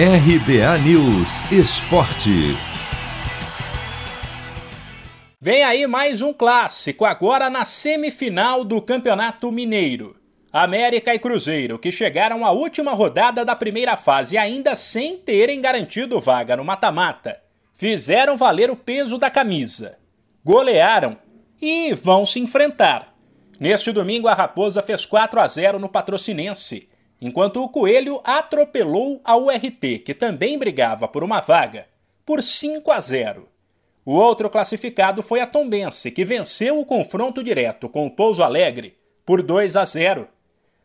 RBA News Esporte. Vem aí mais um clássico, agora na semifinal do Campeonato Mineiro. América e Cruzeiro, que chegaram à última rodada da primeira fase ainda sem terem garantido vaga no mata-mata, fizeram valer o peso da camisa. Golearam e vão se enfrentar. Neste domingo, a Raposa fez 4 a 0 no Patrocinense enquanto o Coelho atropelou a URT, que também brigava por uma vaga, por 5 a 0. O outro classificado foi a Tombense, que venceu o confronto direto com o Pouso Alegre por 2 a 0.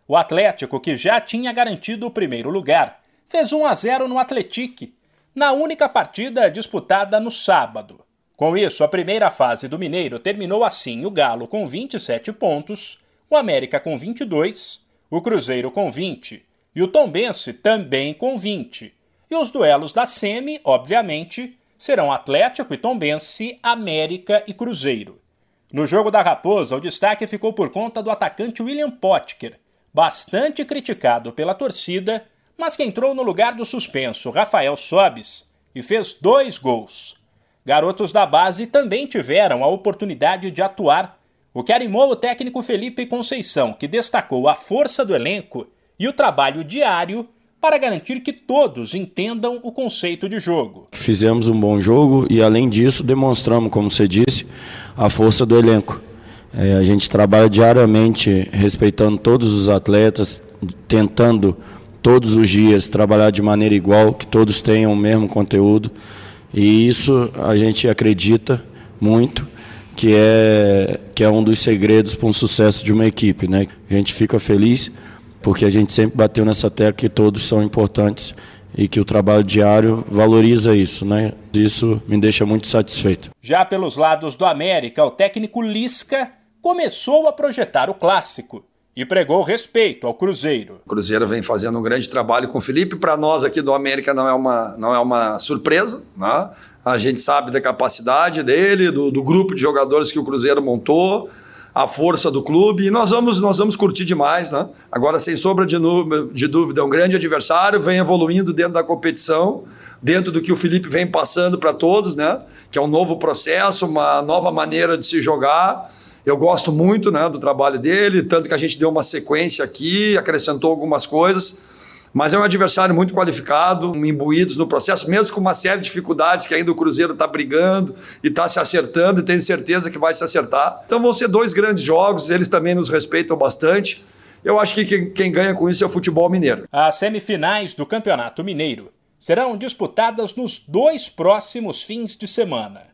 O Atlético, que já tinha garantido o primeiro lugar, fez 1 a 0 no Atletique, na única partida disputada no sábado. Com isso, a primeira fase do Mineiro terminou assim: o Galo com 27 pontos, o América com 22 o Cruzeiro com 20 e o Tombense também com 20. E os duelos da Semi, obviamente, serão Atlético e Tombense, América e Cruzeiro. No jogo da Raposa, o destaque ficou por conta do atacante William Potker, bastante criticado pela torcida, mas que entrou no lugar do suspenso Rafael Sobis e fez dois gols. Garotos da base também tiveram a oportunidade de atuar o que animou o técnico Felipe Conceição, que destacou a força do elenco e o trabalho diário para garantir que todos entendam o conceito de jogo. Fizemos um bom jogo e, além disso, demonstramos, como você disse, a força do elenco. É, a gente trabalha diariamente respeitando todos os atletas, tentando todos os dias trabalhar de maneira igual, que todos tenham o mesmo conteúdo. E isso a gente acredita muito que é, que é um dos segredos para um sucesso de uma equipe. Né? A gente fica feliz porque a gente sempre bateu nessa tecla que todos são importantes e que o trabalho diário valoriza isso, né? Isso me deixa muito satisfeito. Já pelos lados do América, o técnico Lisca começou a projetar o clássico e pregou respeito ao Cruzeiro. O Cruzeiro vem fazendo um grande trabalho com o Felipe. Para nós aqui do América não é uma, não é uma surpresa, né? A gente sabe da capacidade dele, do, do grupo de jogadores que o Cruzeiro montou, a força do clube, e nós vamos, nós vamos curtir demais, né? Agora, sem sombra de, de dúvida, é um grande adversário, vem evoluindo dentro da competição, dentro do que o Felipe vem passando para todos, né? Que é um novo processo, uma nova maneira de se jogar. Eu gosto muito né, do trabalho dele, tanto que a gente deu uma sequência aqui, acrescentou algumas coisas mas é um adversário muito qualificado, imbuídos no processo, mesmo com uma série de dificuldades que ainda o Cruzeiro está brigando e está se acertando e tenho certeza que vai se acertar. Então vão ser dois grandes jogos, eles também nos respeitam bastante. Eu acho que quem, ganha com isso é o futebol mineiro. As semifinais do Campeonato Mineiro serão disputadas nos dois próximos fins de semana.